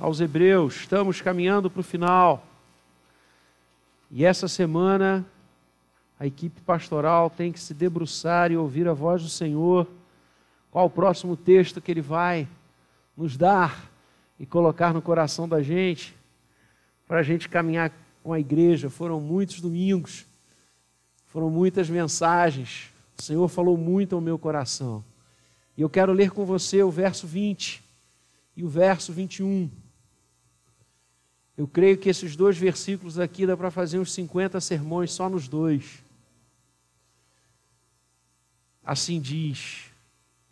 aos Hebreus, estamos caminhando para o final. E essa semana a equipe pastoral tem que se debruçar e ouvir a voz do Senhor. Qual o próximo texto que Ele vai nos dar e colocar no coração da gente, para a gente caminhar com a igreja? Foram muitos domingos, foram muitas mensagens. O Senhor falou muito ao meu coração. E eu quero ler com você o verso 20 e o verso 21. Eu creio que esses dois versículos aqui dá para fazer uns 50 sermões só nos dois. Assim diz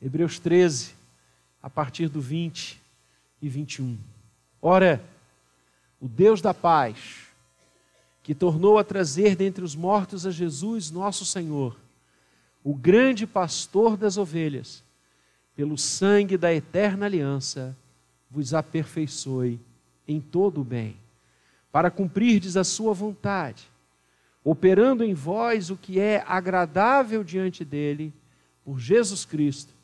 Hebreus 13, a partir do 20 e 21. Ora, o Deus da paz, que tornou a trazer dentre os mortos a Jesus, nosso Senhor, o grande pastor das ovelhas, pelo sangue da eterna aliança, vos aperfeiçoe em todo o bem, para cumprirdes a sua vontade, operando em vós o que é agradável diante dele, por Jesus Cristo,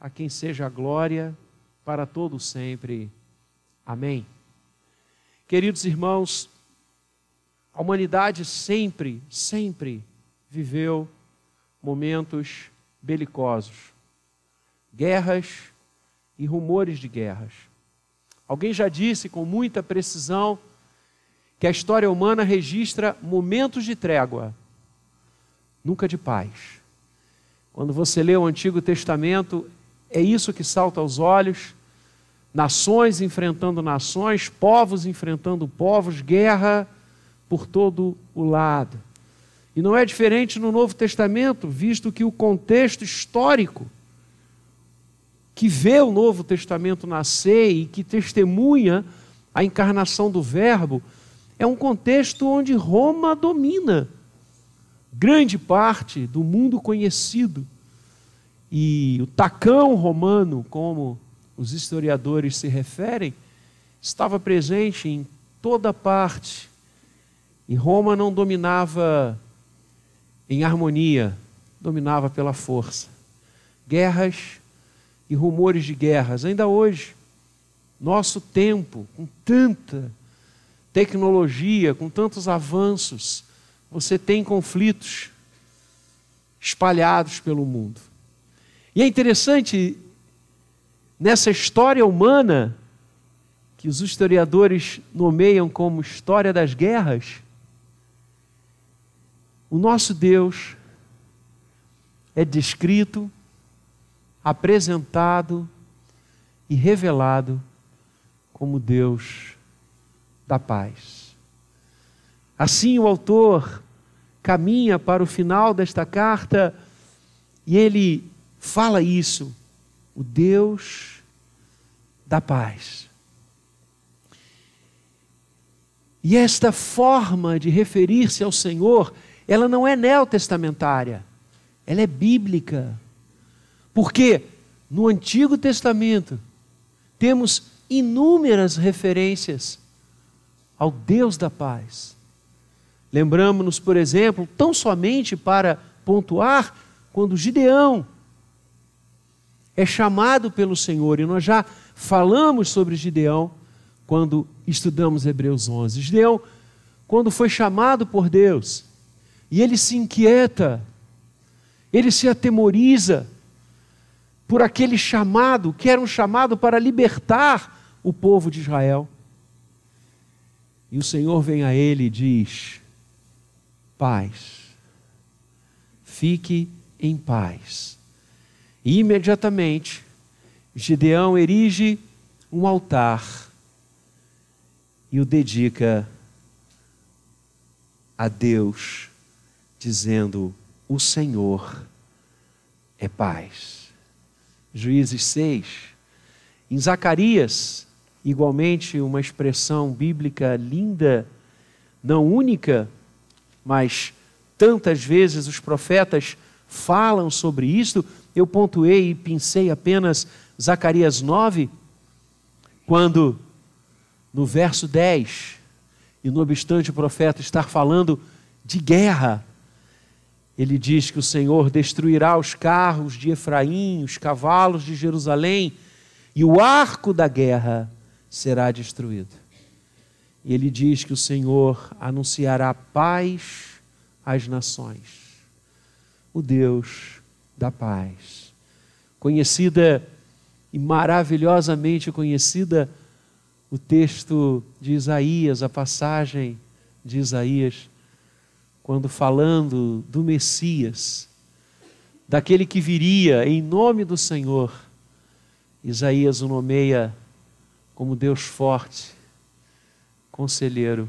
a quem seja a glória para todo sempre. Amém. Queridos irmãos, a humanidade sempre, sempre viveu momentos belicosos, guerras e rumores de guerras. Alguém já disse com muita precisão que a história humana registra momentos de trégua, nunca de paz. Quando você lê o Antigo Testamento, é isso que salta aos olhos: nações enfrentando nações, povos enfrentando povos, guerra por todo o lado. E não é diferente no Novo Testamento, visto que o contexto histórico que vê o Novo Testamento nascer e que testemunha a encarnação do Verbo, é um contexto onde Roma domina grande parte do mundo conhecido. E o tacão romano, como os historiadores se referem, estava presente em toda parte. E Roma não dominava em harmonia, dominava pela força. Guerras e rumores de guerras. Ainda hoje, nosso tempo, com tanta tecnologia, com tantos avanços, você tem conflitos espalhados pelo mundo. E é interessante, nessa história humana, que os historiadores nomeiam como história das guerras, o nosso Deus é descrito apresentado e revelado como Deus da paz. Assim, o autor caminha para o final desta carta e ele fala isso, o Deus da paz. E esta forma de referir-se ao Senhor, ela não é neotestamentária, ela é bíblica. Porque no Antigo Testamento temos inúmeras referências ao Deus da paz. Lembramos-nos, por exemplo, tão somente para pontuar, quando Gideão é chamado pelo Senhor, e nós já falamos sobre Gideão quando estudamos Hebreus 11. Gideão, quando foi chamado por Deus, e ele se inquieta, ele se atemoriza, por aquele chamado, que era um chamado para libertar o povo de Israel. E o Senhor vem a ele e diz: paz, fique em paz. E imediatamente, Gideão erige um altar e o dedica a Deus, dizendo: O Senhor é paz. Juízes 6. Em Zacarias, igualmente uma expressão bíblica linda, não única, mas tantas vezes os profetas falam sobre isto. Eu pontuei e pensei apenas Zacarias 9, quando no verso 10, e não obstante o profeta estar falando de guerra, ele diz que o Senhor destruirá os carros de Efraim, os cavalos de Jerusalém, e o arco da guerra será destruído. E ele diz que o Senhor anunciará paz às nações. O Deus da paz. Conhecida e maravilhosamente conhecida o texto de Isaías, a passagem de Isaías, quando falando do Messias, daquele que viria em nome do Senhor, Isaías o nomeia como Deus forte, conselheiro,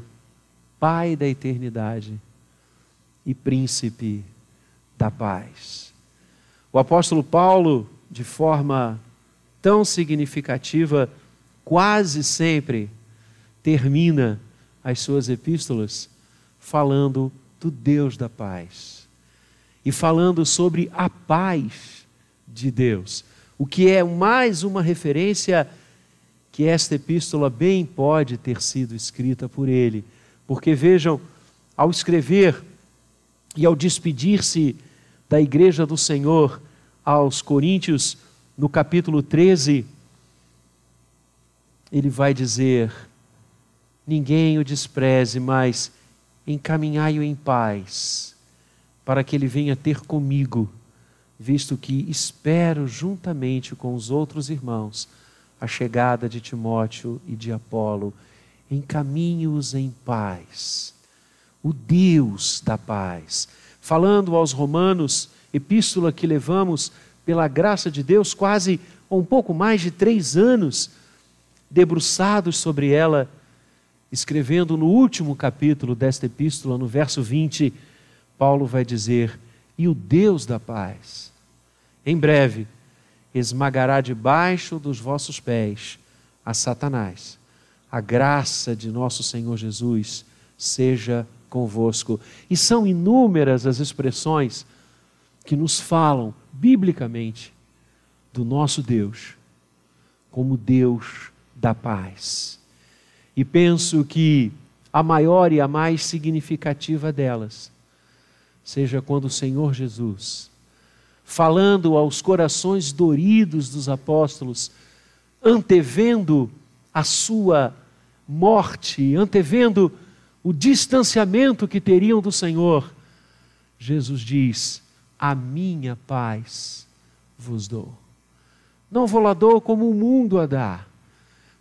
Pai da eternidade e príncipe da paz. O apóstolo Paulo, de forma tão significativa, quase sempre termina as suas epístolas falando do Deus da paz. E falando sobre a paz de Deus, o que é mais uma referência que esta epístola bem pode ter sido escrita por ele, porque vejam, ao escrever e ao despedir-se da igreja do Senhor aos Coríntios, no capítulo 13, ele vai dizer: Ninguém o despreze, mas encaminhai-o em paz, para que ele venha ter comigo, visto que espero juntamente com os outros irmãos a chegada de Timóteo e de Apolo. Encaminhe-os em paz. O Deus da paz. Falando aos Romanos, epístola que levamos pela graça de Deus quase um pouco mais de três anos debruçados sobre ela, escrevendo no último capítulo desta epístola, no verso 20, Paulo vai dizer: E o Deus da paz, em breve, esmagará debaixo dos vossos pés a Satanás. A graça de nosso Senhor Jesus seja convosco. E são inúmeras as expressões que nos falam, biblicamente, do nosso Deus como Deus da paz. E penso que a maior e a mais significativa delas seja quando o Senhor Jesus, falando aos corações doridos dos apóstolos, antevendo a sua morte, antevendo o distanciamento que teriam do Senhor, Jesus diz: A minha paz vos dou. Não vou lá dou como o mundo a dá.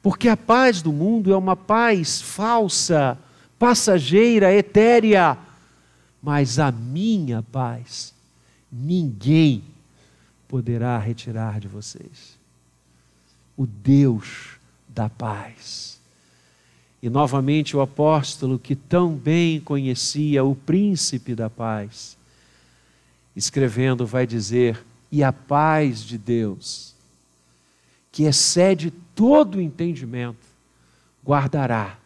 Porque a paz do mundo é uma paz falsa, passageira, etérea. Mas a minha paz, ninguém poderá retirar de vocês. O Deus da paz. E novamente o apóstolo, que tão bem conhecia o príncipe da paz, escrevendo, vai dizer: E a paz de Deus, que excede todo o entendimento, guardará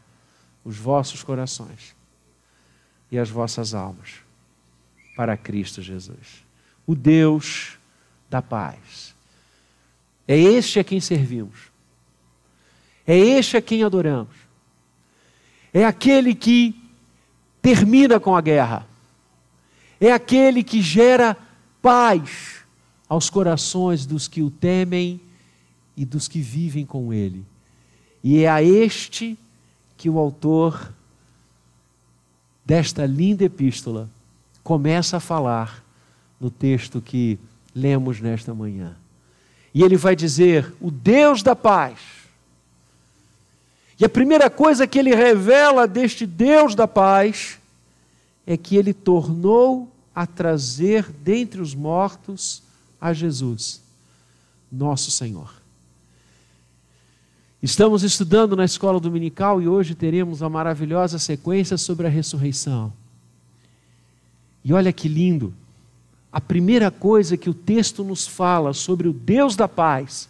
os vossos corações e as vossas almas para Cristo Jesus. O Deus da paz. É este a quem servimos. É este a quem adoramos. É aquele que termina com a guerra. É aquele que gera paz aos corações dos que o temem e dos que vivem com ele. E é a este que o autor desta linda epístola começa a falar no texto que lemos nesta manhã. E ele vai dizer: O Deus da paz. E a primeira coisa que ele revela deste Deus da paz é que ele tornou a trazer dentre os mortos a Jesus, nosso Senhor. Estamos estudando na escola dominical e hoje teremos a maravilhosa sequência sobre a ressurreição. E olha que lindo! A primeira coisa que o texto nos fala sobre o Deus da paz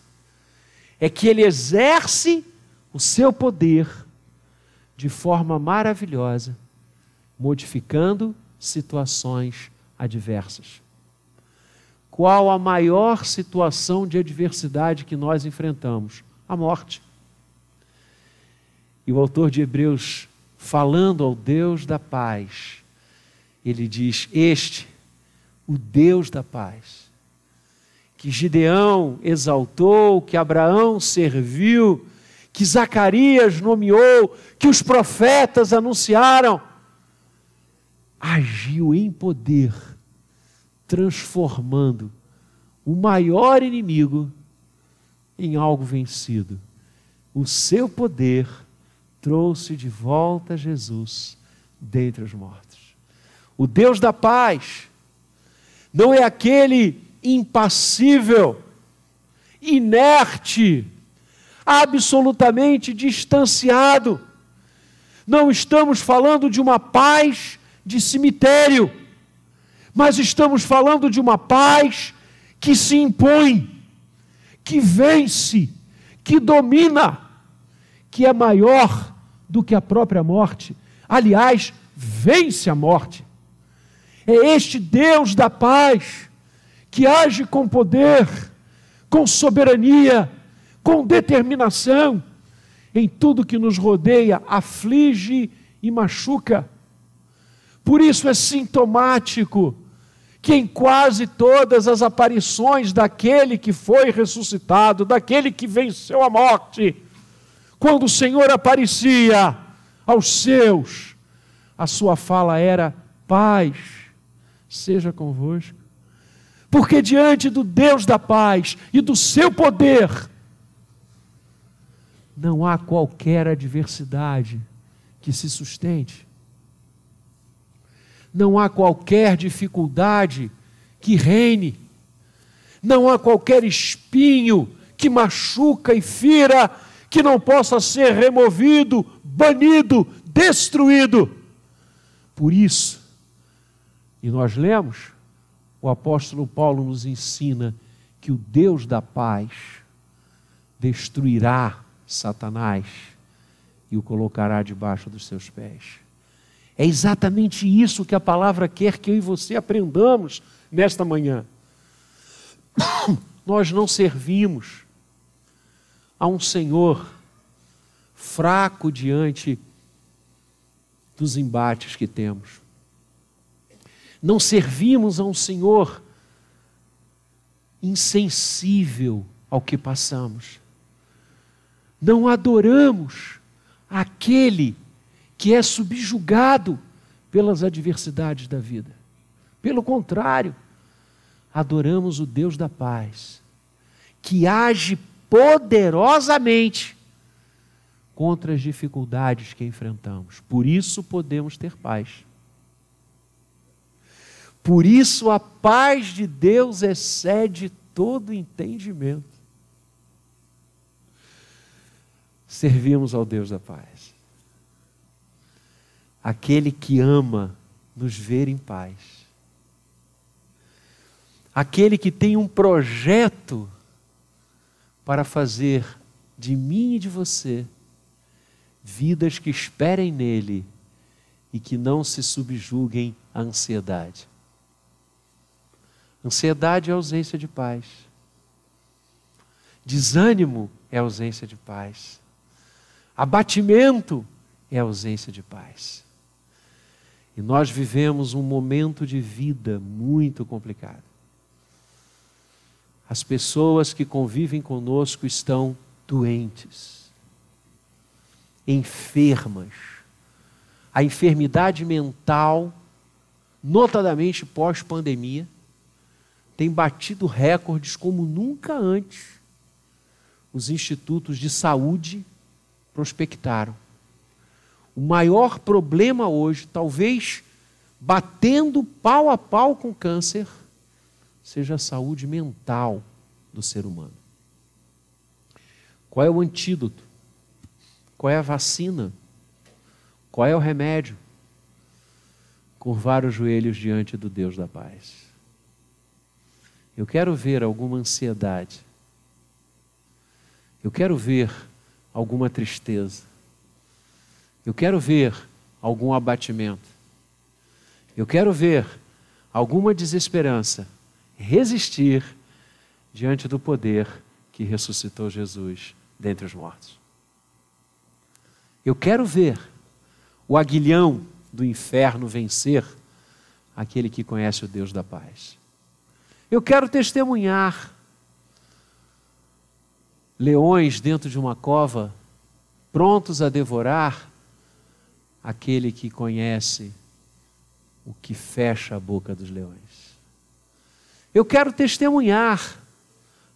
é que ele exerce o seu poder de forma maravilhosa, modificando situações adversas. Qual a maior situação de adversidade que nós enfrentamos? A morte. E o autor de Hebreus, falando ao Deus da paz, ele diz: Este, o Deus da paz, que Gideão exaltou, que Abraão serviu, que Zacarias nomeou, que os profetas anunciaram, agiu em poder, transformando o maior inimigo em algo vencido. O seu poder trouxe de volta Jesus dentre os mortos. O Deus da paz não é aquele impassível, inerte, absolutamente distanciado. Não estamos falando de uma paz de cemitério, mas estamos falando de uma paz que se impõe, que vence, que domina, que é maior do que a própria morte. Aliás, vence a morte. É este Deus da paz que age com poder, com soberania, com determinação em tudo que nos rodeia, aflige e machuca. Por isso é sintomático que em quase todas as aparições daquele que foi ressuscitado, daquele que venceu a morte, quando o Senhor aparecia aos seus, a sua fala era: paz seja convosco. Porque diante do Deus da paz e do seu poder, não há qualquer adversidade que se sustente. Não há qualquer dificuldade que reine. Não há qualquer espinho que machuca e fira que não possa ser removido, banido, destruído. Por isso, e nós lemos, o apóstolo Paulo nos ensina que o Deus da paz destruirá Satanás e o colocará debaixo dos seus pés. É exatamente isso que a palavra quer que eu e você aprendamos nesta manhã. Nós não servimos a um Senhor fraco diante dos embates que temos. Não servimos a um Senhor insensível ao que passamos não adoramos aquele que é subjugado pelas adversidades da vida. Pelo contrário, adoramos o Deus da paz, que age poderosamente contra as dificuldades que enfrentamos. Por isso podemos ter paz. Por isso a paz de Deus excede todo entendimento servimos ao Deus da paz. Aquele que ama nos ver em paz. Aquele que tem um projeto para fazer de mim e de você vidas que esperem nele e que não se subjuguem à ansiedade. Ansiedade é ausência de paz. Desânimo é ausência de paz. Abatimento é ausência de paz. E nós vivemos um momento de vida muito complicado. As pessoas que convivem conosco estão doentes, enfermas. A enfermidade mental, notadamente pós-pandemia, tem batido recordes como nunca antes. Os institutos de saúde prospectaram. O maior problema hoje, talvez batendo pau a pau com o câncer, seja a saúde mental do ser humano. Qual é o antídoto? Qual é a vacina? Qual é o remédio? Curvar os joelhos diante do Deus da paz. Eu quero ver alguma ansiedade. Eu quero ver alguma tristeza. Eu quero ver algum abatimento. Eu quero ver alguma desesperança resistir diante do poder que ressuscitou Jesus dentre os mortos. Eu quero ver o aguilhão do inferno vencer aquele que conhece o Deus da paz. Eu quero testemunhar leões dentro de uma cova prontos a devorar aquele que conhece o que fecha a boca dos leões. Eu quero testemunhar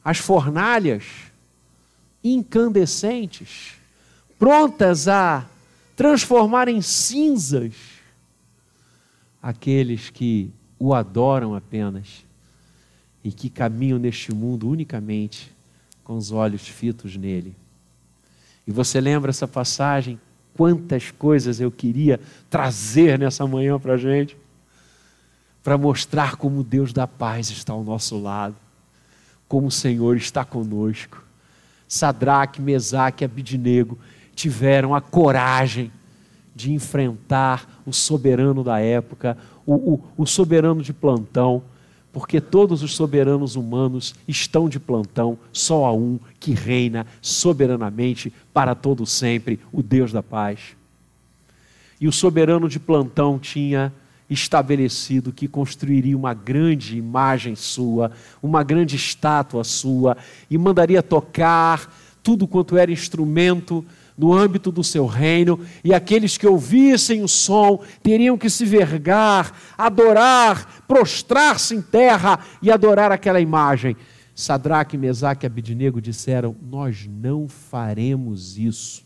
as fornalhas incandescentes, prontas a transformar em cinzas aqueles que o adoram apenas e que caminham neste mundo unicamente com os olhos fitos nele. E você lembra essa passagem? Quantas coisas eu queria trazer nessa manhã para a gente, para mostrar como Deus da paz está ao nosso lado, como o Senhor está conosco. Sadraque, Mesaque e Abidinego tiveram a coragem de enfrentar o soberano da época, o, o, o soberano de plantão, porque todos os soberanos humanos estão de plantão, só há um que reina soberanamente para todo sempre, o Deus da paz. E o soberano de plantão tinha estabelecido que construiria uma grande imagem sua, uma grande estátua sua, e mandaria tocar tudo quanto era instrumento no âmbito do seu reino, e aqueles que ouvissem o som teriam que se vergar, adorar, prostrar-se em terra e adorar aquela imagem. Sadraque, Mesaque e Abidinego disseram: Nós não faremos isso.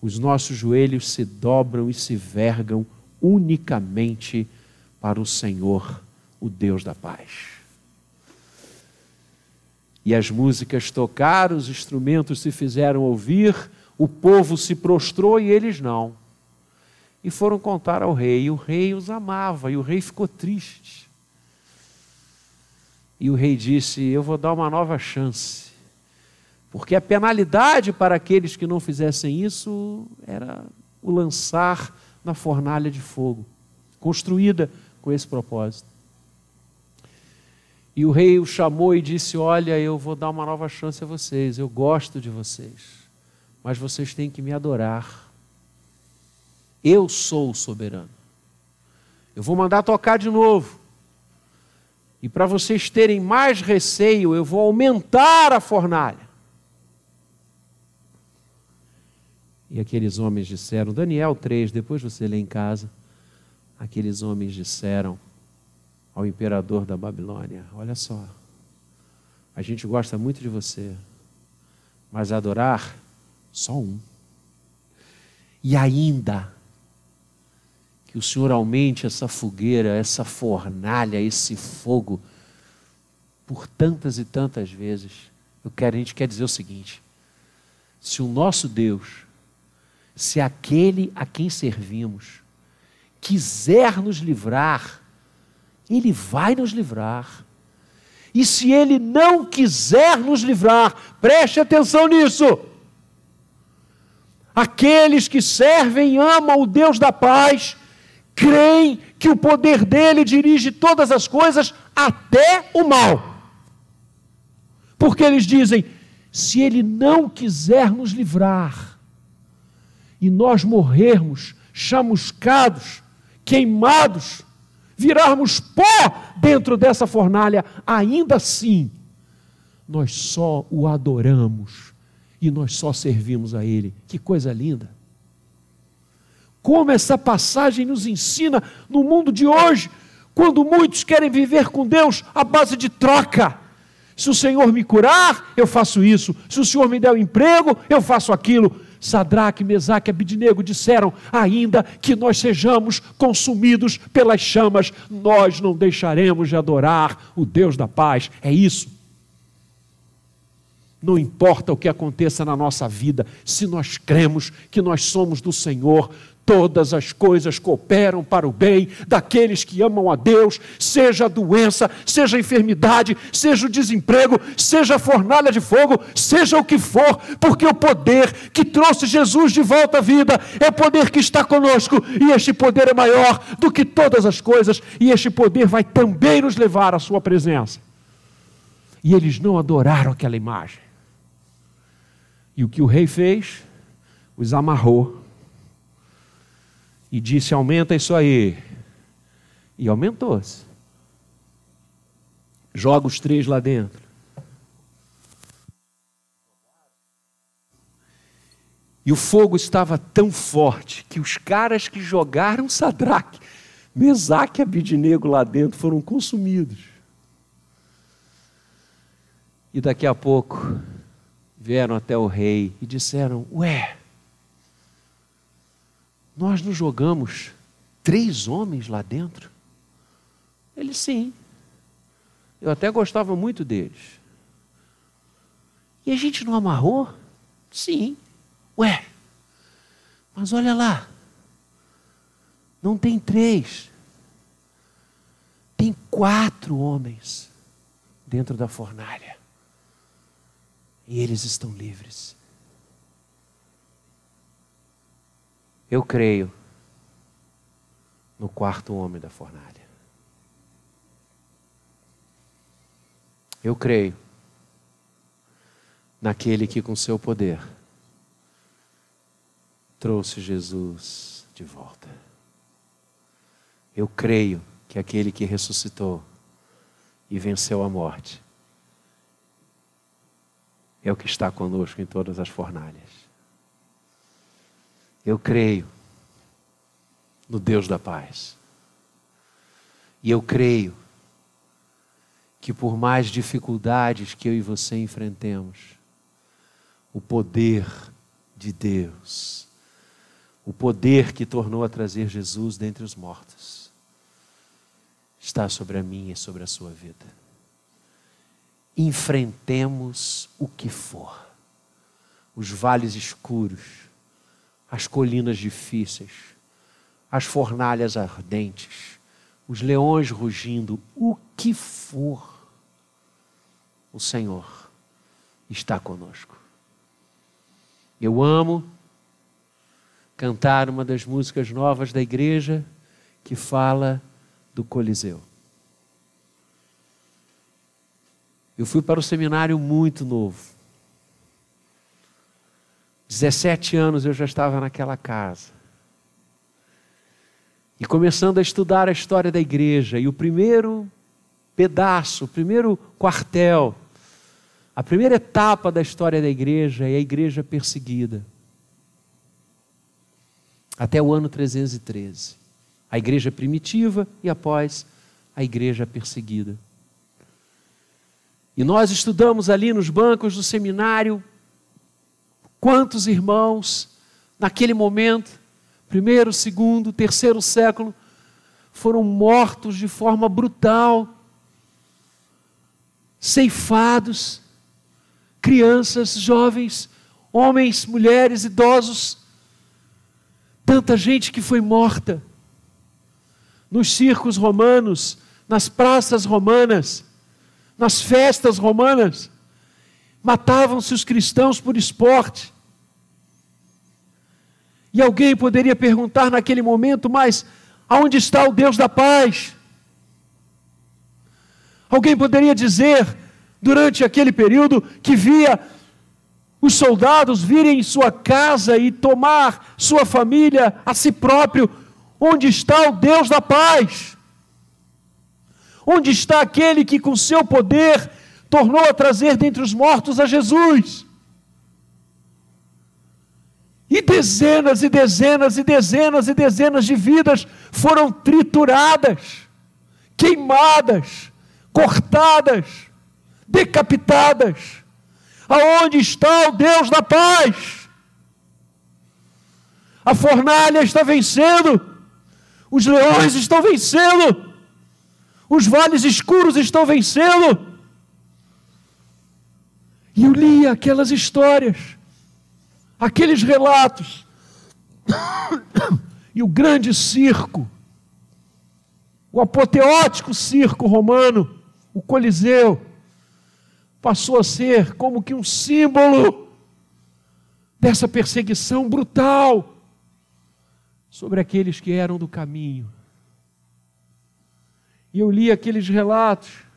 Os nossos joelhos se dobram e se vergam unicamente para o Senhor, o Deus da paz. E as músicas tocaram, os instrumentos se fizeram ouvir, o povo se prostrou e eles não. E foram contar ao rei, e o rei os amava, e o rei ficou triste. E o rei disse: Eu vou dar uma nova chance. Porque a penalidade para aqueles que não fizessem isso era o lançar na fornalha de fogo, construída com esse propósito. E o rei o chamou e disse: Olha, eu vou dar uma nova chance a vocês, eu gosto de vocês mas vocês têm que me adorar. Eu sou o soberano. Eu vou mandar tocar de novo. E para vocês terem mais receio, eu vou aumentar a fornalha. E aqueles homens disseram, Daniel 3, depois você lê em casa. Aqueles homens disseram ao imperador da Babilônia: Olha só, a gente gosta muito de você, mas adorar só um. E ainda que o Senhor aumente essa fogueira, essa fornalha, esse fogo por tantas e tantas vezes. Eu quero, a gente quer dizer o seguinte: se o nosso Deus, se aquele a quem servimos, quiser nos livrar, Ele vai nos livrar. E se Ele não quiser nos livrar, preste atenção nisso. Aqueles que servem e amam o Deus da paz, creem que o poder dele dirige todas as coisas, até o mal. Porque eles dizem: se ele não quiser nos livrar, e nós morrermos chamuscados, queimados, virarmos pó dentro dessa fornalha, ainda assim, nós só o adoramos e nós só servimos a Ele. Que coisa linda! Como essa passagem nos ensina no mundo de hoje, quando muitos querem viver com Deus à base de troca. Se o Senhor me curar, eu faço isso. Se o Senhor me der o um emprego, eu faço aquilo. Sadraque, Mesaque e Abidinego disseram: ainda que nós sejamos consumidos pelas chamas, nós não deixaremos de adorar o Deus da paz. É isso. Não importa o que aconteça na nossa vida, se nós cremos que nós somos do Senhor, todas as coisas cooperam para o bem daqueles que amam a Deus, seja a doença, seja a enfermidade, seja o desemprego, seja a fornalha de fogo, seja o que for, porque o poder que trouxe Jesus de volta à vida é o poder que está conosco, e este poder é maior do que todas as coisas, e este poder vai também nos levar à Sua presença. E eles não adoraram aquela imagem. E o que o rei fez? Os amarrou e disse: Aumenta isso aí. E aumentou-se. Joga os três lá dentro. E o fogo estava tão forte que os caras que jogaram Sadraque, Mesaque e Abidinego lá dentro foram consumidos. E daqui a pouco vieram até o rei e disseram: Ué, nós não jogamos três homens lá dentro? Ele sim. Eu até gostava muito deles. E a gente não amarrou? Sim. Ué, mas olha lá. Não tem três. Tem quatro homens dentro da fornalha. E eles estão livres. Eu creio no quarto homem da fornalha. Eu creio naquele que, com seu poder, trouxe Jesus de volta. Eu creio que aquele que ressuscitou e venceu a morte é o que está conosco em todas as fornalhas. Eu creio no Deus da paz. E eu creio que por mais dificuldades que eu e você enfrentemos, o poder de Deus, o poder que tornou a trazer Jesus dentre os mortos, está sobre a minha e sobre a sua vida. Enfrentemos o que for, os vales escuros, as colinas difíceis, as fornalhas ardentes, os leões rugindo, o que for, o Senhor está conosco. Eu amo cantar uma das músicas novas da igreja que fala do Coliseu. Eu fui para o seminário muito novo. 17 anos eu já estava naquela casa. E começando a estudar a história da igreja, e o primeiro pedaço, o primeiro quartel, a primeira etapa da história da igreja é a igreja perseguida. Até o ano 313. A igreja primitiva e após a igreja perseguida. E nós estudamos ali nos bancos do seminário quantos irmãos naquele momento primeiro, segundo, terceiro século, foram mortos de forma brutal, ceifados, crianças, jovens, homens, mulheres, idosos, tanta gente que foi morta nos circos romanos, nas praças romanas, nas festas romanas, matavam-se os cristãos por esporte. E alguém poderia perguntar naquele momento, mas aonde está o Deus da paz? Alguém poderia dizer, durante aquele período, que via os soldados virem em sua casa e tomar sua família a si próprio, onde está o Deus da paz? Onde está aquele que, com seu poder, tornou a trazer dentre os mortos a Jesus? E dezenas e dezenas e dezenas e dezenas de vidas foram trituradas, queimadas, cortadas, decapitadas. Aonde está o Deus da paz? A fornalha está vencendo, os leões estão vencendo, os vales escuros estão vencendo. E eu li aquelas histórias aqueles relatos. E o grande circo, o apoteótico circo romano, o Coliseu, passou a ser como que um símbolo dessa perseguição brutal sobre aqueles que eram do caminho. E eu li aqueles relatos,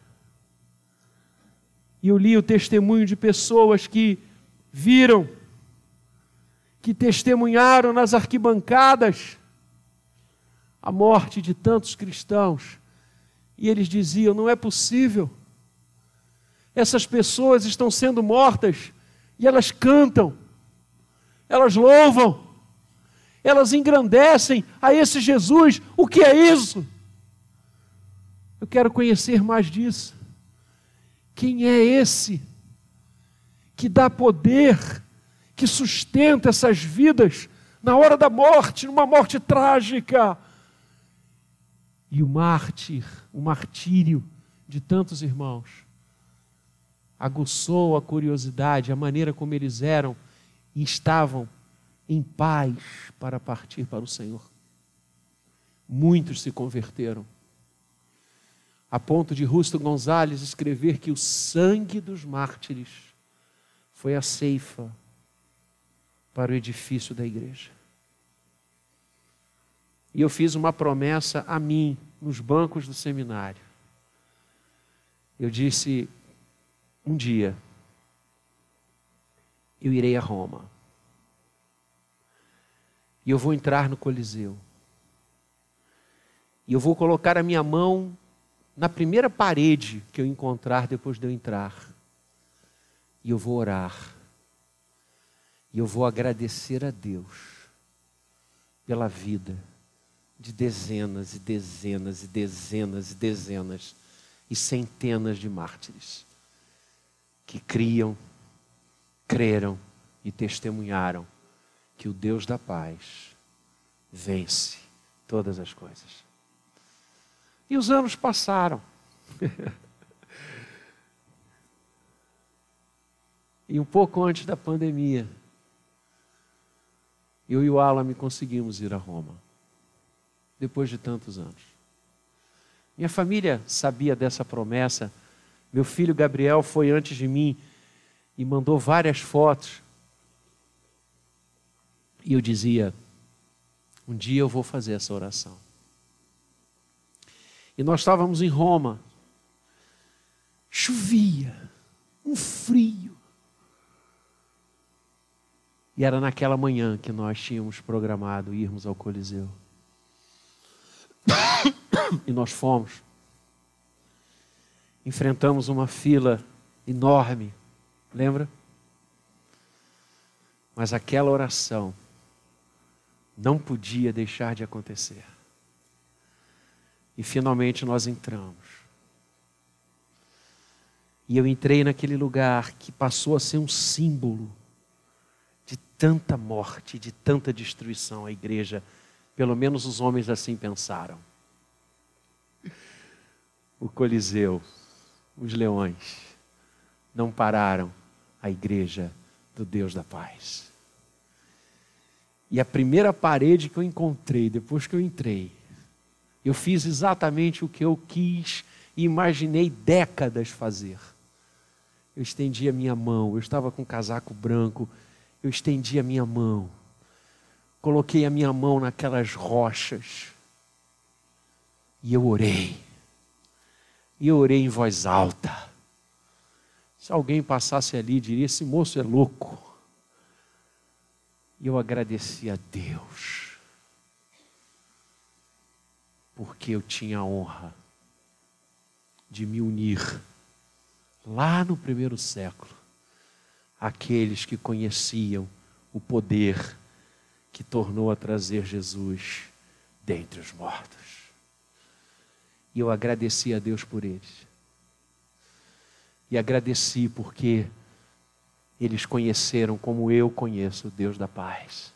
e eu li o testemunho de pessoas que viram que testemunharam nas arquibancadas a morte de tantos cristãos. E eles diziam: não é possível. Essas pessoas estão sendo mortas e elas cantam, elas louvam, elas engrandecem a esse Jesus. O que é isso? Eu quero conhecer mais disso. Quem é esse que dá poder, que sustenta essas vidas na hora da morte, numa morte trágica? E o mártir, o martírio de tantos irmãos, aguçou a curiosidade, a maneira como eles eram e estavam em paz para partir para o Senhor. Muitos se converteram, a ponto de Rusto Gonzalez escrever que o sangue dos mártires foi a ceifa para o edifício da igreja. E eu fiz uma promessa a mim, nos bancos do seminário. Eu disse: um dia eu irei a Roma. E eu vou entrar no Coliseu. E eu vou colocar a minha mão na primeira parede que eu encontrar depois de eu entrar. E eu vou orar. E eu vou agradecer a Deus pela vida de dezenas e dezenas e dezenas e dezenas e centenas de mártires que criam, creram e testemunharam que o Deus da paz vence todas as coisas. E os anos passaram. e um pouco antes da pandemia, eu e o Alan conseguimos ir a Roma. Depois de tantos anos. Minha família sabia dessa promessa. Meu filho Gabriel foi antes de mim e mandou várias fotos e eu dizia: um dia eu vou fazer essa oração. E nós estávamos em Roma, chovia, um frio. E era naquela manhã que nós tínhamos programado irmos ao Coliseu. E nós fomos. Enfrentamos uma fila enorme, lembra? Mas aquela oração não podia deixar de acontecer. E finalmente nós entramos. E eu entrei naquele lugar que passou a ser um símbolo de tanta morte, de tanta destruição. A igreja, pelo menos os homens assim pensaram. O Coliseu, os leões, não pararam a igreja do Deus da paz. E a primeira parede que eu encontrei, depois que eu entrei, eu fiz exatamente o que eu quis e imaginei décadas fazer. Eu estendi a minha mão, eu estava com um casaco branco, eu estendi a minha mão, coloquei a minha mão naquelas rochas e eu orei. E eu orei em voz alta. Se alguém passasse ali, diria: esse moço é louco. E eu agradeci a Deus, porque eu tinha a honra de me unir lá no primeiro século àqueles que conheciam o poder que tornou a trazer Jesus dentre os mortos. E eu agradeci a Deus por eles. E agradeci porque eles conheceram como eu conheço o Deus da paz.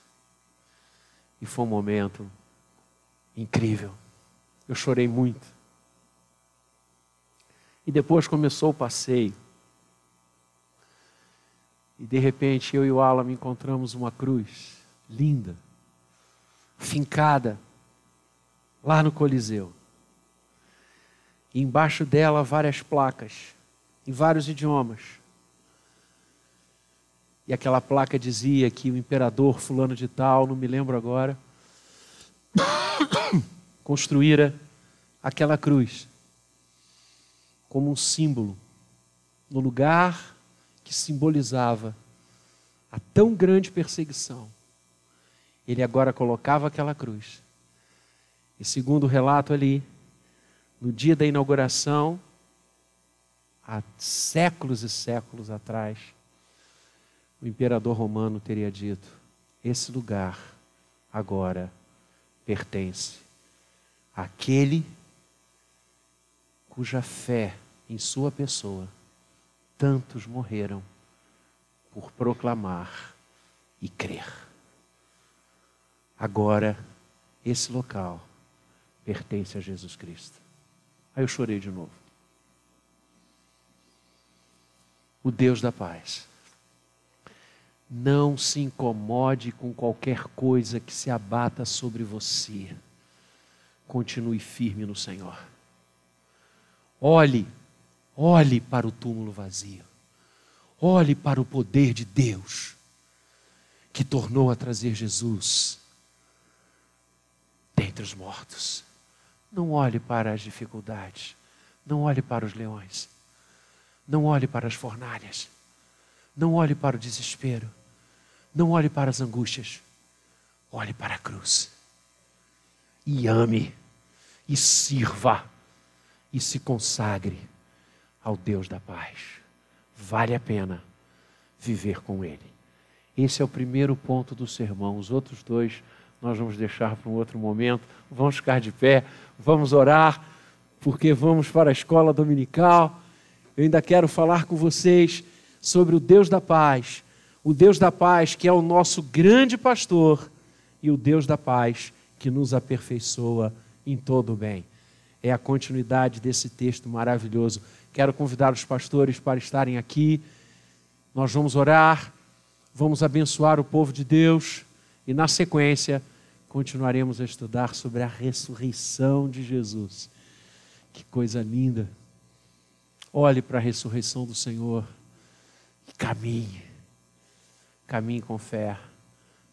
E foi um momento incrível. Eu chorei muito. E depois começou o passeio. E de repente eu e o Alan encontramos uma cruz linda, fincada lá no Coliseu. E embaixo dela várias placas, em vários idiomas e aquela placa dizia que o imperador fulano de tal, não me lembro agora, construíra aquela cruz como um símbolo no lugar que simbolizava a tão grande perseguição. Ele agora colocava aquela cruz. E segundo o relato ali, no dia da inauguração, há séculos e séculos atrás, o imperador romano teria dito: esse lugar agora pertence àquele cuja fé em Sua pessoa tantos morreram por proclamar e crer. Agora, esse local pertence a Jesus Cristo. Aí eu chorei de novo. O Deus da paz. Não se incomode com qualquer coisa que se abata sobre você. Continue firme no Senhor. Olhe, olhe para o túmulo vazio. Olhe para o poder de Deus que tornou a trazer Jesus dentre os mortos. Não olhe para as dificuldades. Não olhe para os leões. Não olhe para as fornalhas. Não olhe para o desespero. Não olhe para as angústias. Olhe para a cruz. E ame. E sirva. E se consagre ao Deus da paz. Vale a pena viver com Ele. Esse é o primeiro ponto do sermão. Os outros dois nós vamos deixar para um outro momento. Vamos ficar de pé, vamos orar, porque vamos para a escola dominical. Eu ainda quero falar com vocês sobre o Deus da paz. O Deus da paz que é o nosso grande pastor e o Deus da paz que nos aperfeiçoa em todo o bem. É a continuidade desse texto maravilhoso. Quero convidar os pastores para estarem aqui. Nós vamos orar, vamos abençoar o povo de Deus e, na sequência, continuaremos a estudar sobre a ressurreição de Jesus. Que coisa linda! Olhe para a ressurreição do Senhor e caminhe. Caminhe com fé,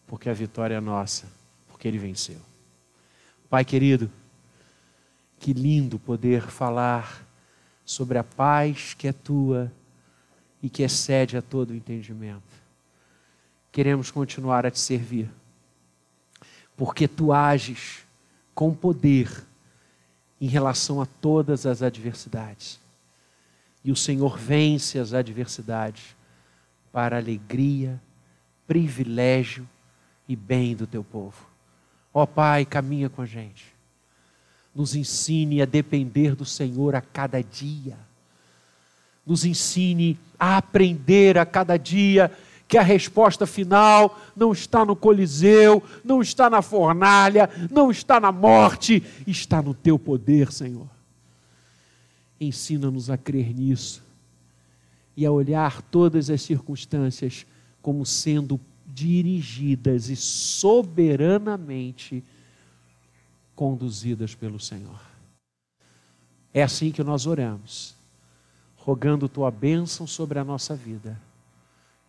porque a vitória é nossa, porque Ele venceu. Pai querido, que lindo poder falar sobre a paz que é tua e que excede a todo entendimento. Queremos continuar a te servir porque tu ages com poder em relação a todas as adversidades. E o Senhor vence as adversidades para alegria, privilégio e bem do teu povo. Ó Pai, caminha com a gente. Nos ensine a depender do Senhor a cada dia. Nos ensine a aprender a cada dia que a resposta final não está no Coliseu, não está na fornalha, não está na morte, está no teu poder, Senhor. Ensina-nos a crer nisso e a olhar todas as circunstâncias como sendo dirigidas e soberanamente conduzidas pelo Senhor. É assim que nós oramos, rogando tua bênção sobre a nossa vida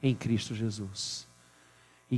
em Cristo Jesus.